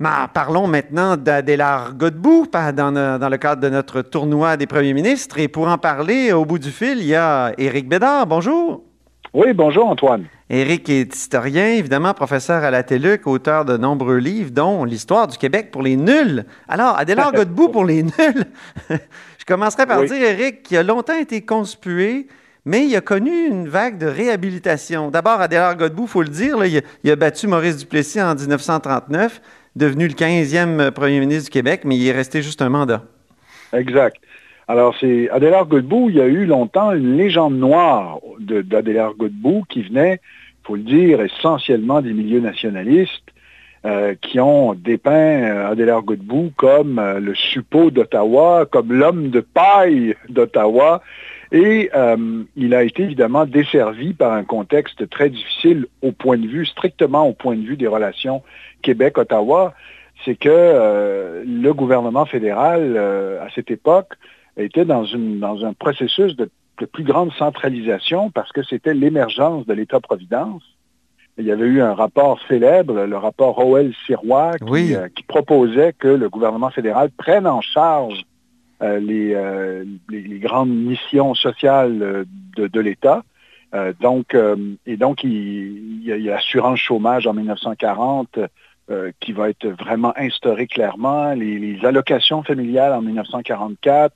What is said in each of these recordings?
Mais parlons maintenant d'Adélard Godbout dans, dans, le cadre de notre tournoi des premiers ministres. Et pour en parler, au bout du fil, il y a Éric Bédard. Bonjour. Oui, bonjour Antoine. Éric est historien, évidemment, professeur à la TELUC, auteur de nombreux livres, dont L'histoire du Québec pour les nuls. Alors, Adélard Godbout pour les nuls. Je commencerai par dire, Éric, qui a longtemps été conspué, mais il a connu une vague de réhabilitation. D'abord, Adélard Godbout, il faut le dire, il, a, battu Maurice Duplessis en 1939, devenu le 15e premier ministre du Québec, mais il est resté juste un mandat. Exact. Alors, c'est Adélard Godbout, il y a eu longtemps une légende noire d'Adélard Godbout qui venait, il faut le dire, essentiellement des milieux nationalistes euh, qui ont dépeint euh, Adélard Godbout comme euh, le suppôt d'Ottawa, comme l'homme de paille d'Ottawa. Et il a été évidemment desservi par un contexte très difficile au point de vue, strictement au point de vue des relations Québec-Ottawa. C'est que le gouvernement fédéral, à cette époque, était dans, une, dans un processus de, plus grande centralisation parce que c'était l'émergence de l'État-providence. Il y avait eu un rapport célèbre, le rapport Rowell-Sirois, euh, qui, proposait que le gouvernement fédéral prenne en charge euh, euh, les, grandes missions sociales de, l'État. donc, et donc, il, y a, l'assurance chômage en 1940 qui va être vraiment instaurée clairement, les, allocations familiales en 1944,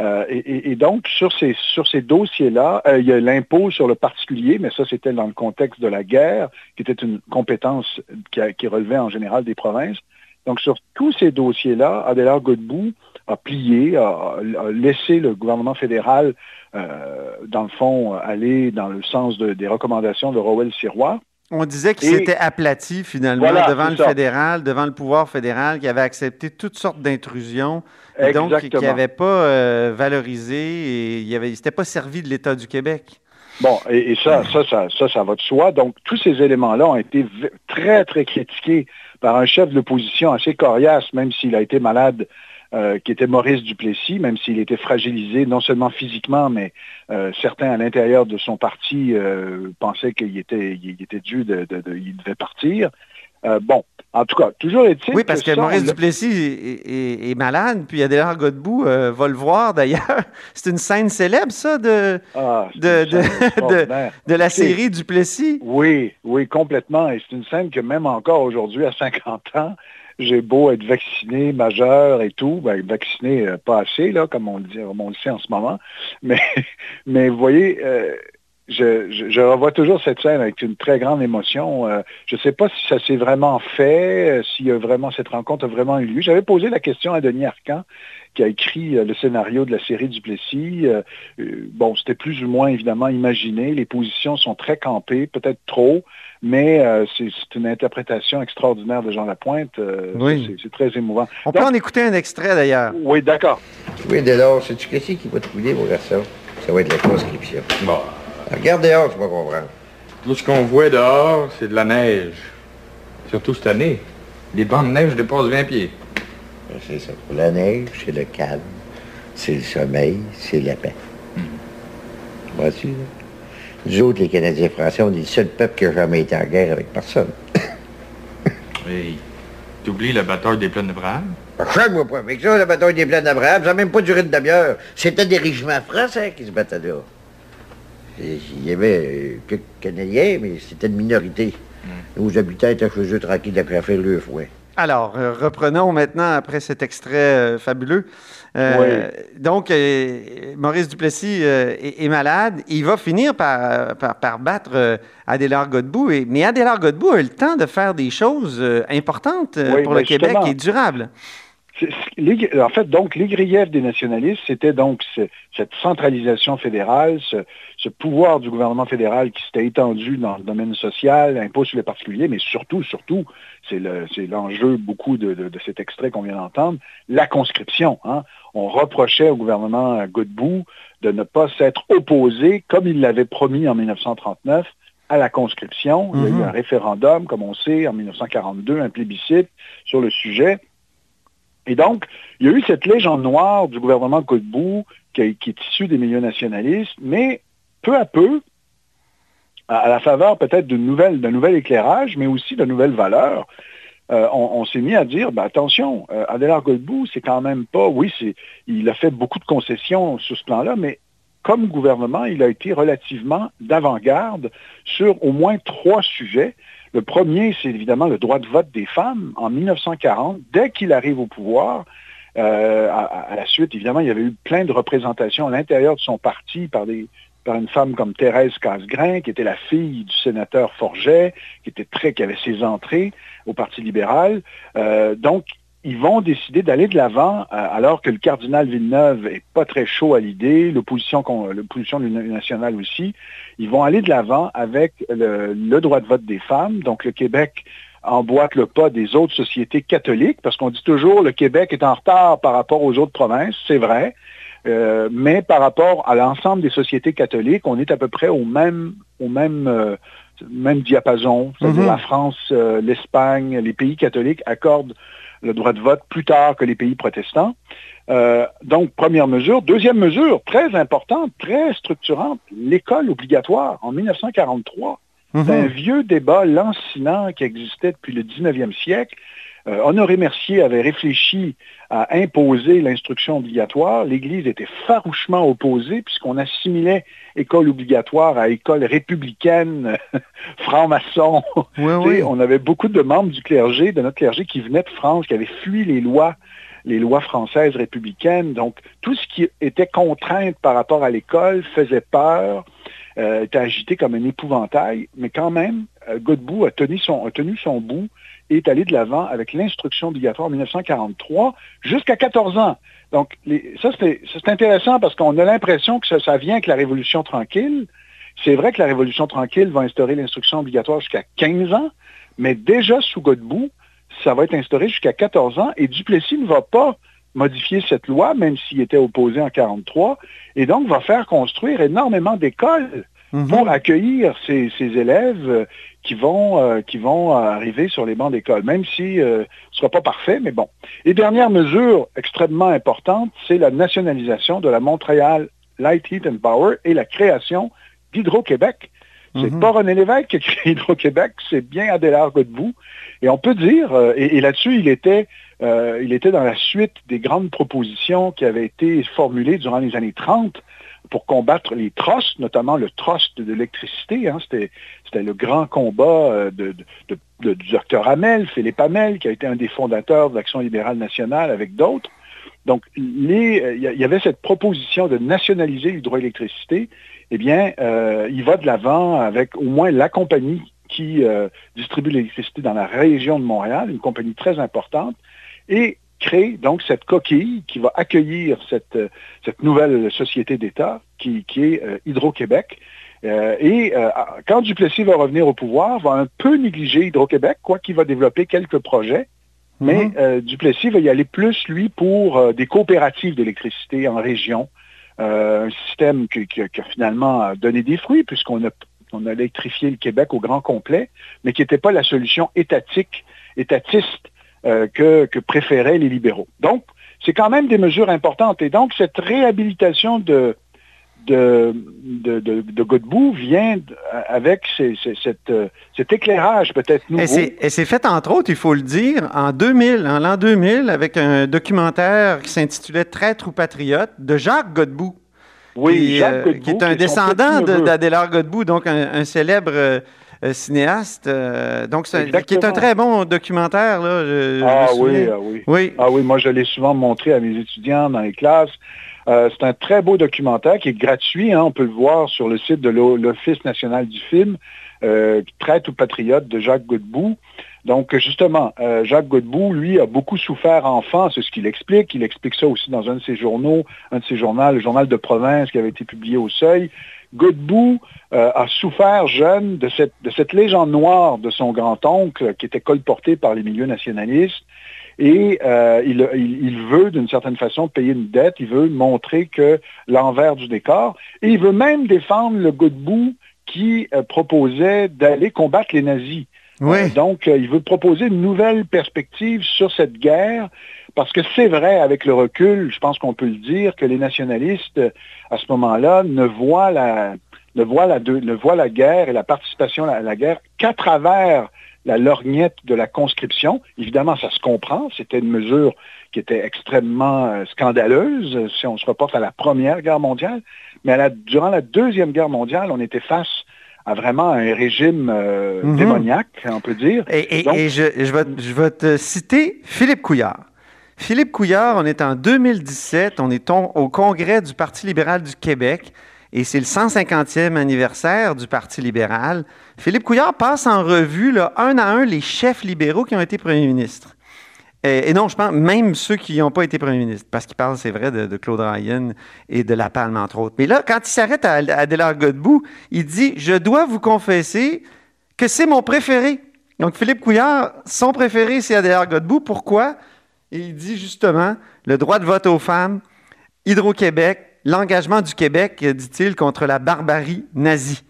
euh, et, donc, sur ces, sur ces dossiers-là, euh, il y a l'impôt sur le particulier, mais ça, c'était dans le contexte de la guerre, qui était une compétence qui, relevait en général des provinces. Donc, sur tous ces dossiers-là, Adélard Godbout a plié, a, laissé le gouvernement fédéral, euh, dans le fond, aller dans le sens des recommandations de Rowell-Sirois. On disait qu'il s'était aplati finalement devant le fédéral, devant le pouvoir fédéral, qui avait accepté toutes sortes d'intrusions, et donc qui n'avait pas euh, valorisé et il ne s'était pas servi de l'État du Québec. Bon, et, ça, ça, ça, ça, ça va de soi. Donc, tous ces éléments-là ont été très, très critiqués par un chef de l'opposition assez coriace, même s'il a été malade euh, qui était Maurice Duplessis, même s'il était fragilisé non seulement physiquement, mais euh, certains à l'intérieur de son parti euh, pensaient qu'il était, il était dû, de, il devait partir. bon, en tout cas, toujours est-il. Oui, parce que, Maurice Duplessis est, malade, puis Adélard Godbout va le voir d'ailleurs. C'est une scène célèbre, ça, de, ah, de, de, la série Duplessis. Oui, oui, complètement. Et c'est une scène que même encore aujourd'hui, à 50 ans, j'ai beau être vacciné, majeur et tout, ben, vacciné euh, pas assez, là, comme on le dit, on le sait en ce moment. Mais, mais vous voyez, euh, je, je, revois toujours cette scène avec une très grande émotion. Euh, je ne sais pas si ça s'est vraiment fait, si vraiment cette rencontre a vraiment eu lieu. J'avais posé la question à Denis Arcan, qui a écrit le scénario de la série du Plessis. bon, c'était plus ou moins évidemment imaginé. Les positions sont très campées, peut-être trop mais euh, c'est une interprétation extraordinaire de Jean Lapointe. Euh, oui. C'est très émouvant. On peut en écouter un extrait d'ailleurs. Oui, d'accord. Oui, dehors, c'est-tu qu'est-ce qui va te couler, mon garçon? Ça va être la conscription. Bon. Regarde dehors, tu vas comprendre. Tout ce qu'on voit dehors, c'est de la neige. Surtout cette année. Les bancs de neige dépassent 20 pieds. Ben, c'est ça. La neige, c'est le calme, c'est le sommeil, c'est la paix. Hmm. Vois-tu, là? Nous autres, les Canadiens français, on est le seul peuple qui n'a jamais été en guerre avec personne. oui. T'oublies la bataille des plaines d'Abraham? Change-moi pas avec ça, la bataille des plaines d'Abraham. Ça n'a même pas duré de demi-heure. C'était des régiments français qui se battaient là. Il y avait euh, quelques Canadiens, mais c'était une minorité. Mm. Nos habitants étaient chez eux tranquilles à faire le fouet. Alors, euh, reprenons maintenant, après cet extrait euh, fabuleux. Euh, donc, Maurice Duplessis est, malade. Il va finir par, par, battre Adélard Godbout. mais Adélard Godbout a le temps de faire des choses importantes pour le Québec et durables. En fait, donc, les griefs des nationalistes, c'était donc cette centralisation fédérale, ce, pouvoir du gouvernement fédéral qui s'était étendu dans le domaine social, impôt sur les particuliers, mais surtout, surtout, c'est l'enjeu beaucoup de, cet extrait qu'on vient d'entendre, la conscription. Hein. On reprochait au gouvernement Godbout de ne pas s'être opposé, comme il l'avait promis en 1939, à la conscription. Il y a eu mm-hmm. un référendum, comme on sait, en 1942, un plébiscite sur le sujet. Et donc, il y a eu cette légende noire du gouvernement qui, qui, est issue des milieux nationalistes, mais peu à peu, à, la faveur peut-être d'un nouvel éclairage, mais aussi de nouvelles valeurs, euh, on, s'est mis à dire, ben, attention, euh, Adélard Godbout, c'est quand même pas, oui, il a fait beaucoup de concessions sur ce plan-là, mais comme gouvernement, il a été relativement d'avant-garde sur au moins trois sujets le premier, c'est évidemment le droit de vote des femmes. En 1940, dès qu'il arrive au pouvoir, euh, à, la suite, évidemment, il y avait eu plein de représentations à l'intérieur de son parti par, une femme comme Thérèse Casgrain, qui était la fille du sénateur Forget, qui était très, qui avait ses entrées au Parti libéral. Euh, donc, ils vont décider d'aller de l'avant euh, alors que le cardinal Villeneuve est pas très chaud à l'idée, l'opposition, nationale aussi. Ils vont aller de l'avant avec le, droit de vote des femmes. Donc le Québec emboîte le pas des autres sociétés catholiques parce qu'on dit toujours le Québec est en retard par rapport aux autres provinces, c'est vrai. Euh, mais par rapport à l'ensemble des sociétés catholiques, on est à peu près au même, au même, euh, même diapason. C'est-à-dire mm-hmm. la France, l'Espagne, les pays catholiques accordent le droit de vote plus tard que les pays protestants. Euh, donc, première mesure. Deuxième mesure, très importante, très structurante, l'école obligatoire en 1943. C'est un mhm. vieux débat lancinant qui existait depuis le 19e siècle. Euh, Honoré Mercier avait réfléchi à imposer l'instruction obligatoire. L'Église était farouchement opposée puisqu'on assimilait école obligatoire à école républicaine, franc-maçon. On avait beaucoup de membres du clergé, de notre clergé, qui venaient de France, qui avaient fui les lois les lois françaises républicaines. Donc, tout ce qui était contrainte par rapport à l'école faisait peur, euh, était agité comme un épouvantail, mais quand même, euh, Godbout a tenu son, a tenu son bout est allé de l'avant avec l'instruction obligatoire en 1943 jusqu'à 14 ans. Donc, ça, c'est intéressant parce qu'on a l'impression que ça, vient avec la Révolution tranquille. C'est vrai que la Révolution tranquille va instaurer l'instruction obligatoire jusqu'à 15 ans, mais déjà sous Godbout, ça va être instauré jusqu'à 14 ans et Duplessis ne va pas modifier cette loi, même s'il était opposé en 43, et donc va faire construire énormément d'écoles mhm. pour accueillir ces, élèves euh, qui vont, euh, qui vont arriver sur les bancs d'école, même si euh, ce ne sera pas parfait, mais bon. Et dernière mesure extrêmement importante, c'est la nationalisation de la Montréal Light Heat and Power et la création d'Hydro-Québec. C'est mhm. pas René Lévesque qui a créé Hydro-Québec, c'est bien Adélard Godbout. Et on peut dire, et, et là-dessus, il était euh, il était dans la suite des grandes propositions qui avaient été formulées durant les années 30 pour combattre les trusts, notamment le trust de l'électricité. Hein. C'était, le grand combat euh, de, du docteur Hamel, Philippe Hamel, qui a été un des fondateurs de l'Action libérale nationale avec d'autres. Donc, il y, avait cette proposition de nationaliser l'hydroélectricité. Eh bien, euh, il va de l'avant avec au moins la compagnie qui distribue l'électricité dans la région de Montréal, une compagnie très importante, et crée donc cette coquille qui va accueillir cette, euh, cette nouvelle société d'État qui, est euh, Hydro-Québec. Euh, et quand Duplessis va revenir au pouvoir, va un peu négliger Hydro-Québec, quoi qu'il va développer quelques projets. Mais mhm. Duplessis va y aller plus, lui, pour des coopératives d'électricité en région. un système qui, a finalement donné des fruits, puisqu'on a, on a électrifié le Québec au grand complet, mais qui n'était pas la solution étatique, étatiste euh, que, préféraient les libéraux. Donc, c'est quand même des mesures importantes. Et donc, cette réhabilitation de, de, de, Godbout vient avec euh, cet éclairage peut-être nouveau. Et c'est fait, entre autres, il faut le dire, en 2000, en l'an 2000, avec un documentaire qui s'intitulait Traître ou patriote de Jacques Godbout. Oui, qui, Jacques euh, Godbout, qui est un descendant d'Adélard Godbout, donc un, célèbre euh, cinéaste. Euh, donc, qui est un très bon documentaire. Là, ah, oui, ah, oui, oui, Ah oui, moi je l'ai souvent montré à mes étudiants dans les classes. Euh, c'est un très beau documentaire qui est gratuit. Hein, on peut le voir sur le site de l'Office national du film, Traite ou patriote de Jacques Godbout. Donc, justement, euh, Jacques Godbout, lui, a beaucoup souffert enfant, c'est ce qu'il explique. Il explique ça aussi dans un de ses journaux, un de ses journaux, le journal de province qui avait été publié au Seuil. Godbout euh, a souffert jeune de cette, de cette légende noire de son grand-oncle qui était colporté par les milieux nationalistes. Et euh, il, il, veut, d'une certaine façon, payer une dette. Il veut montrer que l'envers du décor. Et il veut même défendre le Godbout qui proposait d'aller combattre les nazis. Oui. donc, il veut proposer une nouvelle perspective sur cette guerre, parce que c'est vrai, avec le recul, je pense qu'on peut le dire, que les nationalistes, à ce moment-là, ne voient la, ne voient la, ne voient la guerre et la participation à la guerre qu'à travers la lorgnette de la conscription. Évidemment, ça se comprend, c'était une mesure qui était extrêmement scandaleuse si on se reporte à la Première Guerre mondiale, mais à la, durant la Deuxième Guerre mondiale, on était face à vraiment un régime euh, Mhm. démoniaque, on peut dire. Et, et- Donc- et je, je vais, je vais te citer Philippe Couillard. Philippe Couillard, on est en 2017, on est au congrès du Parti libéral du Québec et c'est le 150e anniversaire du Parti libéral. Philippe Couillard passe en revue là, un à un les chefs libéraux qui ont été premiers ministres. Et, non, je pense même ceux qui n'ont pas été premiers ministres, parce qu'il parle, c'est vrai, de, de Claude Ryan et de La Palme, entre autres. Mais là, quand il s'arrête à, à Adélard Godbout, il dit « Je dois vous confesser que c'est mon préféré. » Donc, Philippe Couillard, son préféré, c'est Adélard Godbout. Pourquoi? Et il dit justement le droit de vote aux femmes, Hydro-Québec, l'engagement du Québec, dit-il, contre la barbarie nazie.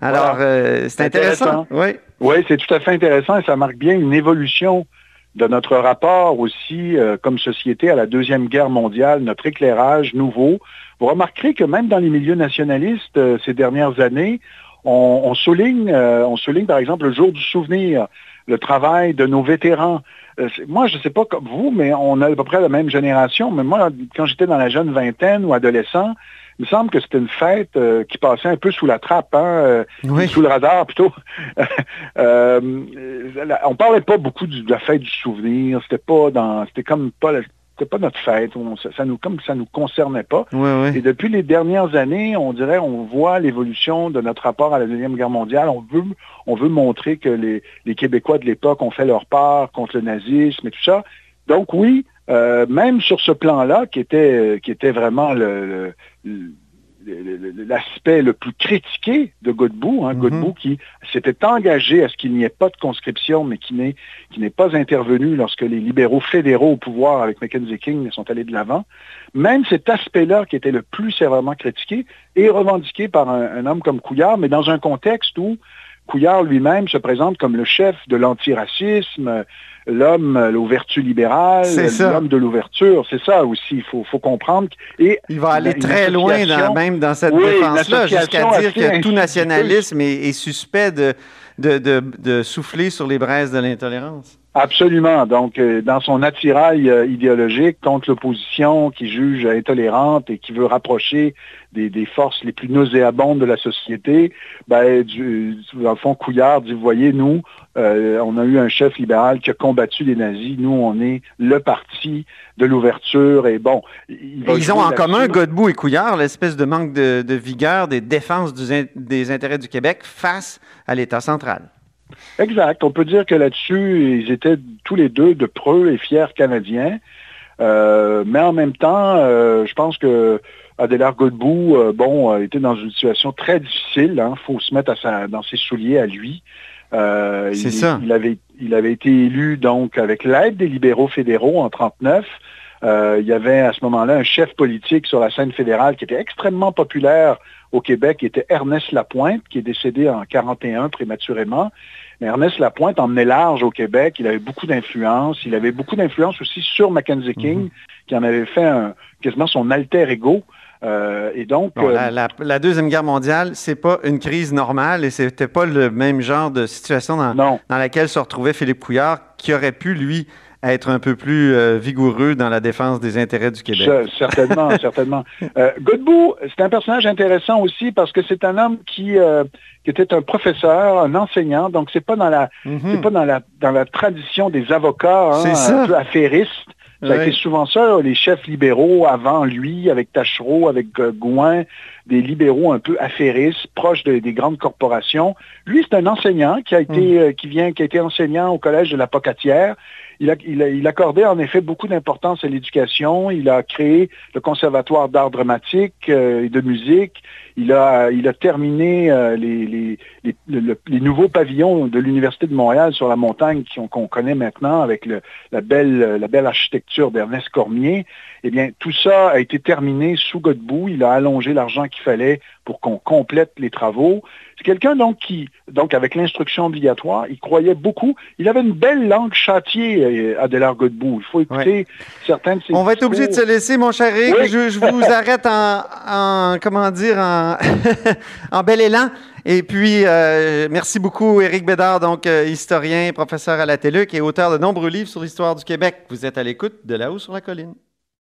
Alors, euh, c'est C'est intéressant. intéressant. Oui. Oui, c'est tout à fait intéressant et ça marque bien une évolution de notre rapport aussi euh, comme société à la Deuxième Guerre mondiale, notre éclairage nouveau. Vous remarquerez que même dans les milieux nationalistes euh, ces dernières années, on, on souligne, euh, on souligne par exemple le jour du souvenir, le travail de nos vétérans. Euh, moi, je ne sais pas comme vous, mais on a à peu près la même génération. Mais moi, quand j'étais dans la jeune vingtaine ou adolescent, il me semble que c'était une fête euh, qui passait un peu sous la trappe, hein, euh, Oui. sous le radar plutôt. Euh, on parlait pas beaucoup de la fête du souvenir. C'était pas dans, c'était comme pas, la- c'était pas notre fête. On- ça, ça nous, comme ça nous concernait pas. Et depuis les dernières années, on dirait, on voit l'évolution de notre rapport à la Deuxième Guerre mondiale. On veut, on veut montrer que les, les Québécois de l'époque ont fait leur part contre le nazisme et tout ça. Donc oui, euh, même sur ce plan-là, qui était, qui était vraiment le- l'aspect le plus critiqué de Godbout, hein, Mhm. Godbout qui s'était engagé à ce qu'il n'y ait pas de conscription, mais qui n'est qui n'est pas intervenu lorsque les libéraux fédéraux au pouvoir avec Mackenzie King sont allés de l'avant. Même cet aspect-là qui était le plus sévèrement critiqué est revendiqué par un, un homme comme Couillard, mais dans un contexte où Couillard lui-même se présente comme le chef de l'antiracisme, l'homme euh, aux vertus libérales, l'homme de l'ouverture. C'est ça aussi, il faut, faut comprendre. Et Il va aller très loin, dans- même dans cette Oui, défense-là, jusqu'à dire que tout nationalisme est, est suspect de, de, de- de souffler sur les braises de l'intolérance. Absolument. Donc, euh, dans son attirail euh, idéologique contre l'opposition qui juge intolérante et qui veut rapprocher des, des forces les plus nauséabondes de la société, ben, du, dans le fond, Couillard dit, vous voyez, nous, euh, on a eu un chef libéral qui a combattu les nazis. Nous, on est le parti de l'ouverture. Et bon, il ils ont en commun. Godbout et Couillard, l'espèce de manque de, de vigueur des défenses du des intérêts du Québec face à l'État central. Exact. On peut dire que là-dessus, ils étaient tous les deux de preux et fiers Canadiens. Euh, mais en même temps, euh, je pense que Adélard Godbout, euh, bon, était dans une situation très difficile. Il faut se mettre à sa- dans ses souliers à lui. C'est il, ça. Il avait, il avait été élu donc avec l'aide des libéraux fédéraux en 39. Euh, il y avait à ce moment-là un chef politique sur la scène fédérale qui était extrêmement populaire au Québec, qui était Ernest Lapointe, qui est décédé en 41 prématurément. Mais Ernest Lapointe emmenait large au Québec. Il avait beaucoup d'influence. Il avait beaucoup d'influence aussi sur Mackenzie King, qui en avait fait un- quasiment son alter ego. Euh, et donc, Bon, euh, la, la- la Deuxième Guerre mondiale, c'est pas une crise normale et c'était pas le même genre de situation dans, dans laquelle se retrouvait Philippe Couillard, qui aurait pu, lui, être un peu plus euh, vigoureux dans la défense des intérêts du Québec. Ce- certainement, certainement. Euh, Godbout, c'est un personnage intéressant aussi parce que c'est un homme qui, euh, qui était un professeur, un enseignant, donc c'est pas dans la Mhm. pas dans la dans la tradition des avocats hein, ça. un peu affairistes. Ça a été souvent ça, les chefs libéraux avant lui, avec Tachereau, avec euh, Gouin, des libéraux un peu affairistes, proches des grandes corporations. Lui, c'est un enseignant qui a été, euh, qui vient, qui a été enseignant au collège de la Pocatière. Il, accordait en effet beaucoup d'importance à l'éducation. Il a créé le Conservatoire d'art dramatique euh, et de musique. Il a, terminé euh, les, nouveaux pavillons de l'Université de Montréal sur la montagne qu'on connaît maintenant avec la, belle, architecture d'Ernest Cormier. Eh bien, tout ça a été terminé sous Godbout. Il a allongé l'argent qu'il fallait pour qu'on complète les travaux. C'est quelqu'un donc qui, donc avec l'instruction obligatoire, il croyait beaucoup. Il avait une belle langue châtier, euh, Adélard Godbout. Il faut écouter certains de ses On va être obligé de se laisser, mon cher Eric. Je, vous arrête en, comment dire, en, bel élan. Et puis, euh, merci beaucoup, Éric Bédard, donc euh, historien, professeur à la TELUC et auteur de nombreux livres sur l'histoire du Québec. Vous êtes à l'écoute de là-haut sur la colline.